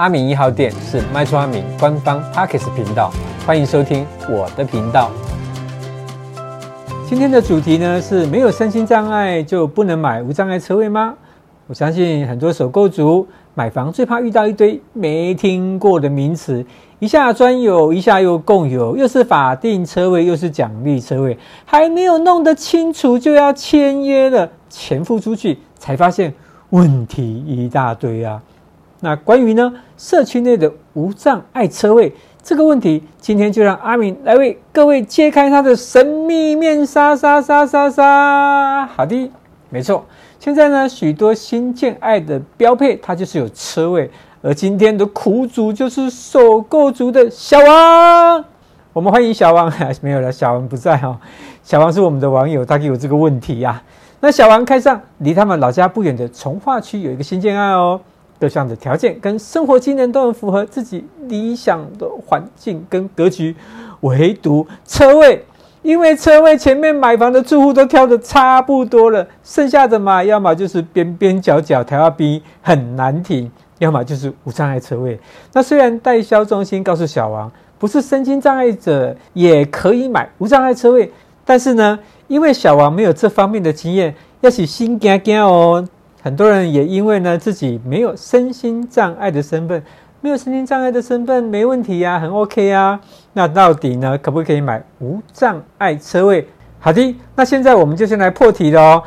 阿明一号店是卖厝阿明官方 Podcast 频道，欢迎收听我的频道。今天的主题呢是没有身心障碍就不能买无障碍车位吗？我相信很多首购族买房最怕遇到一堆没听过的名词，一下专有，一下又共有，又是法定车位，又是奖励车位，还没有弄得清楚就要签约了，钱付出去才发现问题一大堆啊！那关于呢社区内的无障碍车位这个问题，今天就让阿明来为各位揭开他的神秘面纱，纱纱纱纱。好的，没错，现在呢许多新建爱的标配，它就是有车位，而今天的苦主就是首购族的小王。我们欢迎小王，没有了，小王不在哈、哦。小王是我们的网友，他给我这个问题呀、那小王开上离他们老家不远的从化区有一个新建案哦。各项的条件跟生活机能都很符合自己理想的环境跟格局，唯独车位，因为车位前面买房的住户都挑的差不多了，剩下的嘛，要么就是边边角角条要逼很难停，要么就是无障碍车位。那虽然代销中心告诉小王，不是身心障碍者也可以买无障碍车位，但是呢，因为小王没有这方面的经验，要起心惊惊哦。很多人也因为呢自己没有身心障碍的身份，没有身心障碍的身份没问题呀、很 OK 呀、啊。那到底呢可不可以买无障碍车位？好的，那现在我们就先来破题了哦。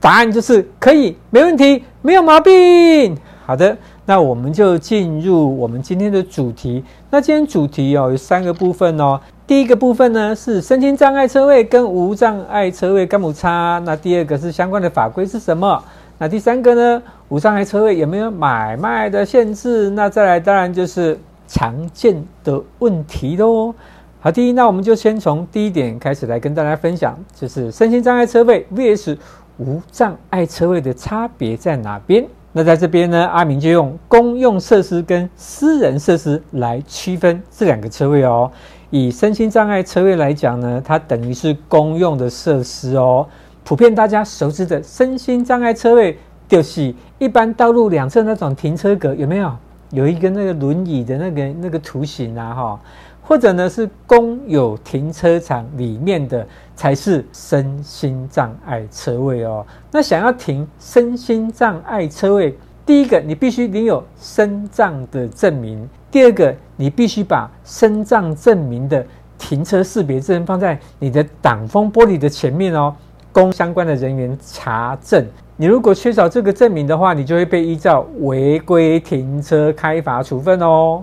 答案就是可以，没问题，没有毛病。好的，那我们就进入我们今天的主题。那今天主题哦有三个部分哦。第一个部分呢是身心障碍车位跟无障碍车位干母差。那第二个是相关的法规是什么？那第三个呢？无障碍车位有没有买卖的限制？那再来，当然就是常见的问题喽。好，第一，那我们就先从第一点开始来跟大家分享，就是身心障碍车位 vs 无障碍车位的差别在哪边？那在这边呢，阿明就用公用设施跟私人设施来区分这两个车位哦。以身心障碍车位来讲呢，它等于是公用的设施哦。普遍大家熟知的身心障碍车位，就是一般道路两侧那种停车格，有没有？有一个那个轮椅的那个那个图形啊，哈，或者呢是公有停车场里面的才是身心障碍车位哦。那想要停身心障碍车位，第一个你必须领有身障的证明，第二个你必须把身障证明的停车识别证放在你的挡风玻璃的前面哦。供相关的人员查证。你如果缺少这个证明的话，你就会被依照违规停车开罚处分哦。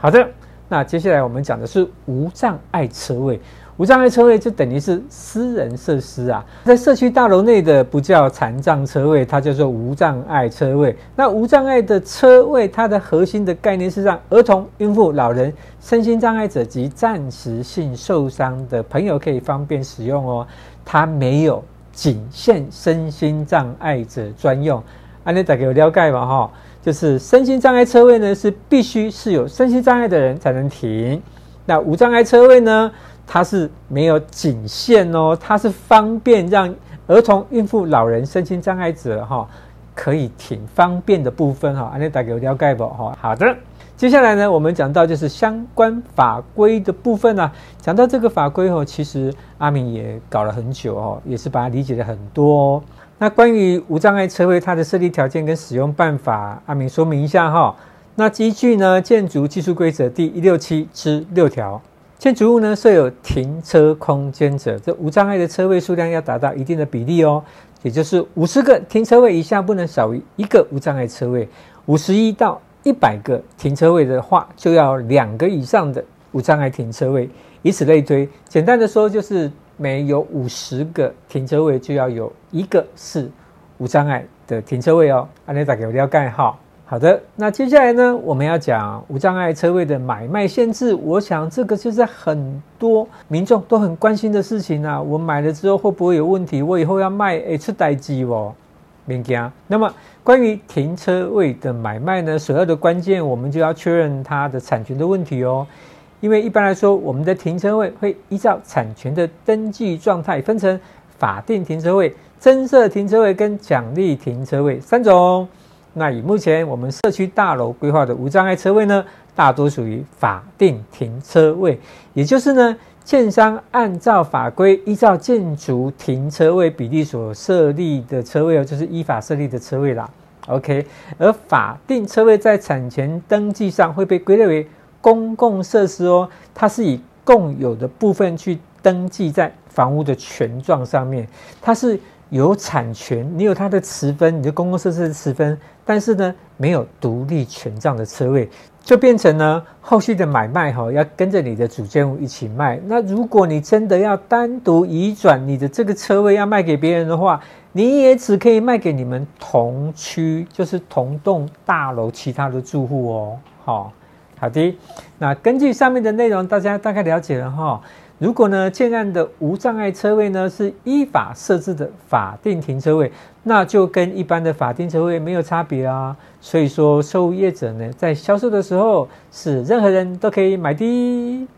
好的，那接下来我们讲的是无障碍车位。无障碍车位就等于是私人设施啊，在社区大楼内的不叫残障车位，它叫做无障碍车位。那无障碍的车位，它的核心的概念是让儿童、孕妇、老人、身心障碍者及暂时性受伤的朋友可以方便使用哦。它没有仅限身心障碍者专用，安利大家有了解吧？哈，就是身心障碍车位呢，是必须是有身心障碍的人才能停。那无障碍车位呢，它是没有仅限哦，它是方便让儿童、孕妇、老人、身心障碍者哈可以停方便的部分哈。安利大家有了解不？哈，好的。接下来呢，我们讲到就是相关法规的部分啊。讲到这个法规哦，其实阿明也搞了很久哦，也是把它理解了很多哦。那关于无障碍车位它的设立条件跟使用办法，阿明说明一下哈。那依据呢《建筑技术规则》第一六七之六条，建筑物呢设有停车空间者，这无障碍的车位数量要达到一定的比例哦，也就是五十个停车位以下不能少于一个无障碍车位，五十一到。一百个停车位的话，就要两个以上的无障碍停车位，以此类推。简单的说，就是每有五十个停车位，就要有一个是无障碍的停车位哦。安内打给我要盖号。好的，那接下来呢，我们要讲无障碍车位的买卖限制。我想这个就是很多民众都很关心的事情啊。我买了之后会不会有问题？我以后要卖，诶，出代志哦。免惊。那么，关于停车位的买卖呢，首要的关键，我们就要确认它的产权的问题哦。因为一般来说，我们的停车位会依照产权的登记状态，分成法定停车位、增设停车位跟奖励停车位三种。那以目前我们社区大楼规划的无障碍车位呢，大多属于法定停车位，也就是呢，建商按照法规依照建筑停车位比例所设立的车位哦，就是依法设立的车位啦。OK，而法定车位在产权登记上会被归类为公共设施哦，它是以共有的部分去登记在房屋的权状上面，它是。有产权，你有它的持分，你的公共设施的持分，但是呢，没有独立权状的车位，就变成呢，后续的买卖哈，要跟着你的主建物一起卖。那如果你真的要单独移转你的这个车位要卖给别人的话，你也只可以卖给你们同区，就是同栋大楼其他的住户哦。好，好的，那根据上面的内容，大家大概了解了哈。如果呢，建案的无障碍车位呢是依法设置的法定停车位，那就跟一般的法定车位没有差别啊。所以说，售业者呢在销售的时候是任何人都可以买的。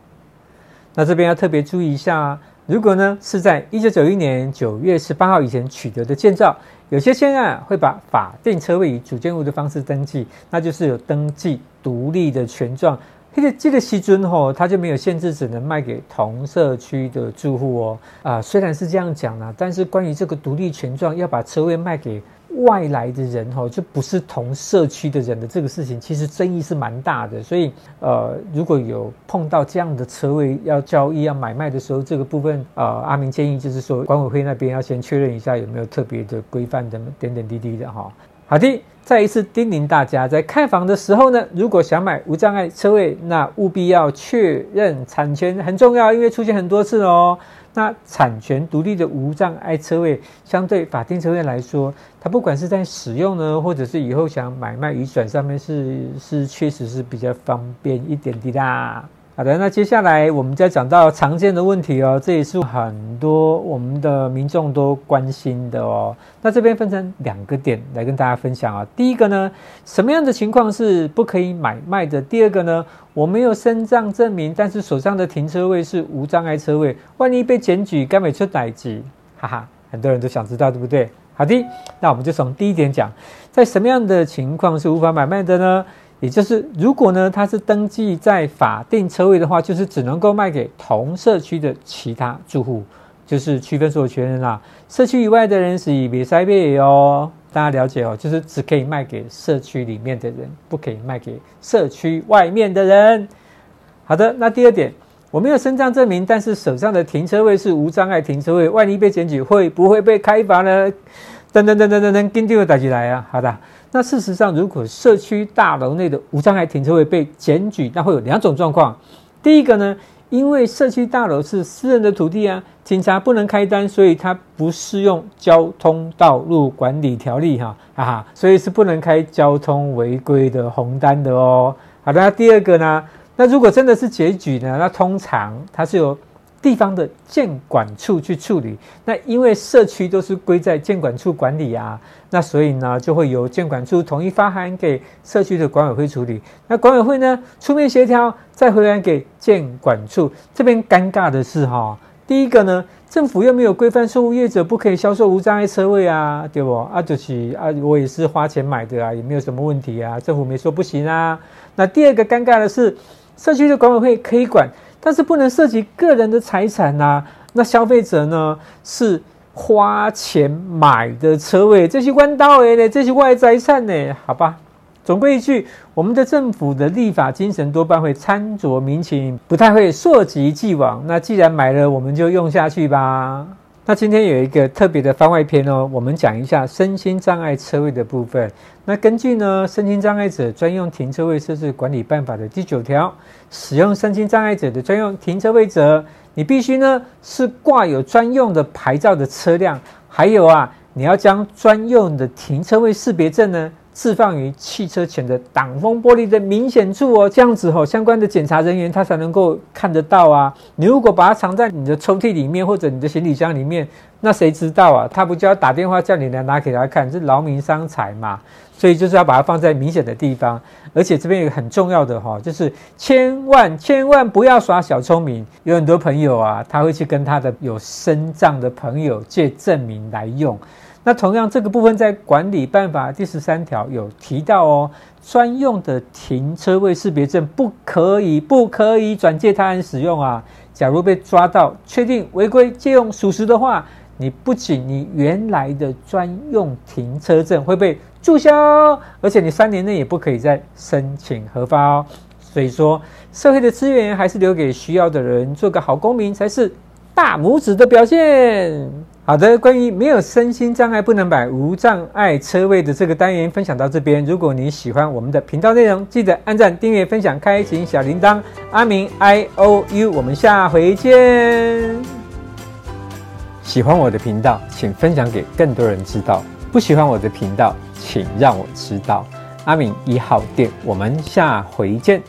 那这边要特别注意一下，如果呢是在一九九一年九月十八号以前取得的建造，有些建案会把法定车位以主建物的方式登记，那就是有登记独立的权状。这个这个西尊吼，它就没有限制，只能卖给同社区的住户哦。啊，虽然是这样讲啦，但是关于这个独立权状要把车位卖给外来的人吼，就不是同社区的人的这个事情，其实争议是蛮大的。所以，呃，如果有碰到这样的车位要交易、要买卖的时候，这个部分，呃，阿明建议就是说，管委会那边要先确认一下有没有特别的规范的点点滴滴的哈。好的。再一次叮咛大家，在看房的时候呢，如果想买无障碍车位，那务必要确认产权很重要，因为出现很多次哦。那产权独立的无障碍车位，相对法定车位来说，它不管是在使用呢，或者是以后想买卖移转上面是，是是确实是比较方便一点的啦。好的，那接下来我们再讲到常见的问题哦，这也是很多我们的民众都关心的哦。那这边分成两个点来跟大家分享啊。第一个呢，什么样的情况是不可以买卖的？第二个呢，我没有身障证明，但是手上的停车位是无障碍车位，万一被检举，该没出代志？哈哈，很多人都想知道，对不对？好的，那我们就从第一点讲，在什么样的情况是无法买卖的呢？也就是，如果呢，它是登记在法定车位的话，就是只能够卖给同社区的其他住户，就是区分所有权人啦。社区以外的人是以别塞别哦，大家了解哦，就是只可以卖给社区里面的人，不可以卖给社区外面的人。好的，那第二点，我没有身障证明，但是手上的停车位是无障碍停车位，万一被检举，会不会被开罚呢？等等等等等等，跟第二打起来啊！好的。那事实上，如果社区大楼内的无障碍停车位被检举，那会有两种状况。第一个呢，因为社区大楼是私人的土地啊，警察不能开单，所以它不适用交通道路管理条例哈，哈哈，所以是不能开交通违规的红单的哦。好的，那第二个呢，那如果真的是检举呢，那通常它是有。地方的建管处去处理，那因为社区都是归在建管处管理啊，那所以呢，就会由建管处统一发函给社区的管委会处理。那管委会呢，出面协调，再回函给建管处。这边尴尬的是哈，第一个呢，政府又没有规范售物业者不可以销售无障碍车位啊，对不？啊，就是啊，我也是花钱买的啊，也没有什么问题啊，政府没说不行啊。那第二个尴尬的是，社区的管委会可以管。但是不能涉及个人的财产呐、啊，那消费者呢是花钱买的车位，这些弯道诶，这些外财产呢，好吧。总归一句，我们的政府的立法精神多半会参酌民情，不太会溯及既往。那既然买了，我们就用下去吧。那今天有一个特别的番外篇哦，我们讲一下身心障碍车位的部分。那根据呢《身心障碍者专用停车位设置管理办法》的第九条，使用身心障碍者的专用停车位者，你必须呢是挂有专用的牌照的车辆，还有啊，你要将专用的停车位识别证呢。置放于汽车前的挡风玻璃的明显处哦，这样子吼，相关的检查人员他才能够看得到啊。你如果把它藏在你的抽屉里面或者你的行李箱里面，那谁知道啊？他不就要打电话叫你来拿给他看，是劳民伤财嘛。所以就是要把它放在明显的地方，而且这边有个很重要的哈，就是千万千万不要耍小聪明。有很多朋友啊，他会去跟他的有身障的朋友借证明来用。那同样，这个部分在管理办法第十三条有提到哦，专用的停车位识别证不可以不可以转借他人使用啊。假如被抓到，确定违规借用属实的话，你不仅你原来的专用停车证会被注销，而且你三年内也不可以再申请核发哦。所以说，社会的资源还是留给需要的人，做个好公民才是大拇指的表现。好的，关于没有身心障碍不能买无障碍车位的这个单元分享到这边。如果你喜欢我们的频道内容，记得按赞、订阅、分享、开启小铃铛。阿明 I O U，我们下回见。喜欢我的频道，请分享给更多人知道；不喜欢我的频道，请让我知道。阿明一号店，我们下回见。